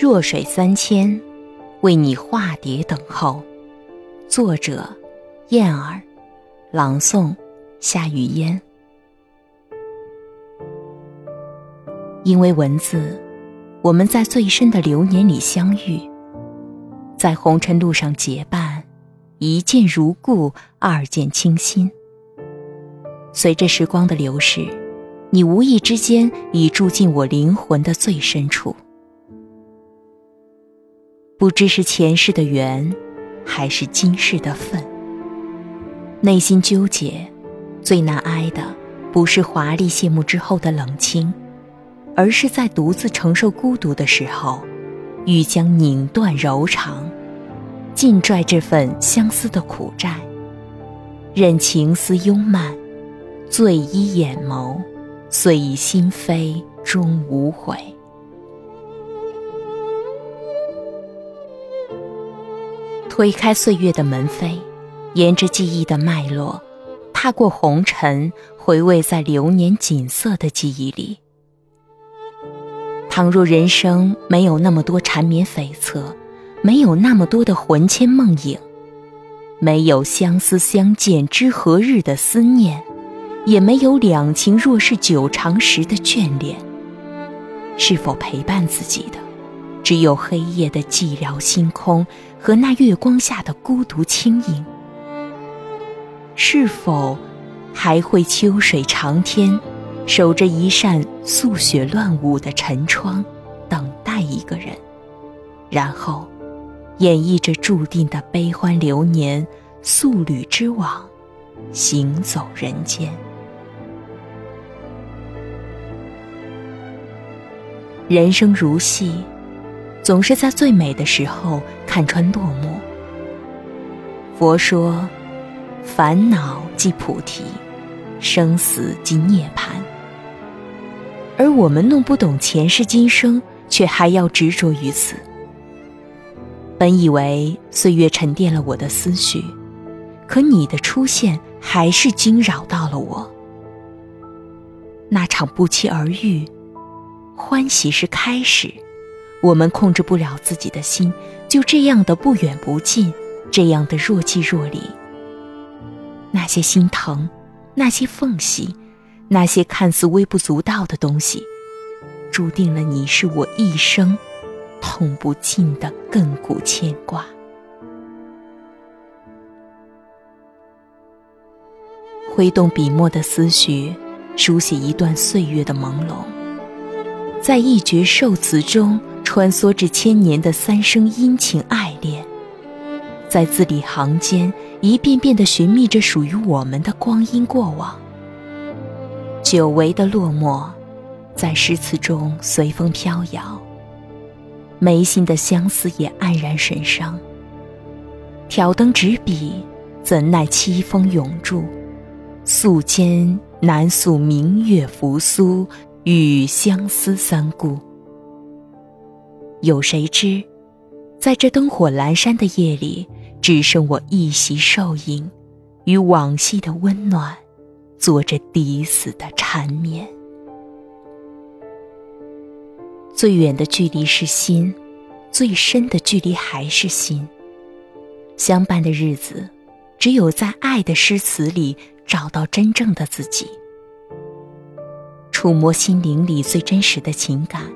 弱水三千，为你化蝶等候。作者：燕儿，朗诵：夏雨嫣。因为文字，我们在最深的流年里相遇，在红尘路上结伴，一见如故，二见倾心。随着时光的流逝，你无意之间已住进我灵魂的最深处。不知是前世的缘，还是今世的份。内心纠结，最难挨的不是华丽谢幕之后的冷清，而是在独自承受孤独的时候，欲将拧断柔肠，尽拽这份相思的苦债，任情思幽漫，醉依眼眸，遂以心扉终无悔。推开岁月的门扉，沿着记忆的脉络，踏过红尘，回味在流年锦瑟的记忆里。倘若人生没有那么多缠绵悱恻，没有那么多的魂牵梦萦，没有相思相见知何日的思念，也没有两情若是久长时的眷恋，是否陪伴自己的？只有黑夜的寂寥星空和那月光下的孤独轻盈。是否还会秋水长天，守着一扇素雪乱舞的尘窗，等待一个人，然后演绎着注定的悲欢流年，素履之往，行走人间。人生如戏。总是在最美的时候看穿落幕。佛说，烦恼即菩提，生死即涅槃。而我们弄不懂前世今生，却还要执着于此。本以为岁月沉淀了我的思绪，可你的出现还是惊扰到了我。那场不期而遇，欢喜是开始。我们控制不了自己的心，就这样的不远不近，这样的若即若离。那些心疼，那些缝隙，那些看似微不足道的东西，注定了你是我一生痛不尽的亘古牵挂。挥动笔墨的思绪，书写一段岁月的朦胧，在一绝寿词中。穿梭至千年的三生阴晴爱恋，在字里行间一遍遍地寻觅着属于我们的光阴过往。久违的落寞，在诗词中随风飘摇。眉心的相思也黯然神伤。挑灯执笔，怎奈凄风永驻，素笺难诉明月扶苏，与相思三顾。有谁知，在这灯火阑珊的夜里，只剩我一袭瘦影，与往昔的温暖，做着抵死的缠绵。最远的距离是心，最深的距离还是心。相伴的日子，只有在爱的诗词里找到真正的自己，触摸心灵里最真实的情感。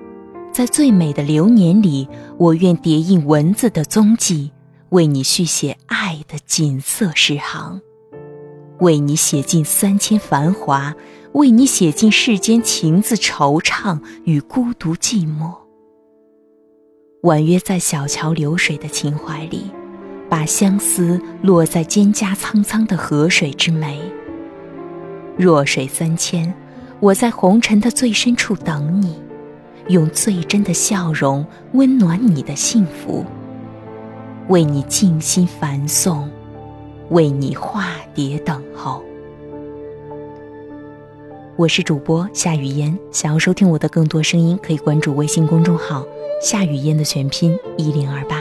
在最美的流年里，我愿叠印文字的踪迹，为你续写爱的锦瑟诗行，为你写尽三千繁华，为你写尽世间情字惆怅与孤独寂寞。婉约在小桥流水的情怀里，把相思落在蒹葭苍苍的河水之湄。弱水三千，我在红尘的最深处等你。用最真的笑容温暖你的幸福，为你静心繁诵，为你化蝶等候。我是主播夏雨嫣，想要收听我的更多声音，可以关注微信公众号“夏雨嫣”的全拼一零二八。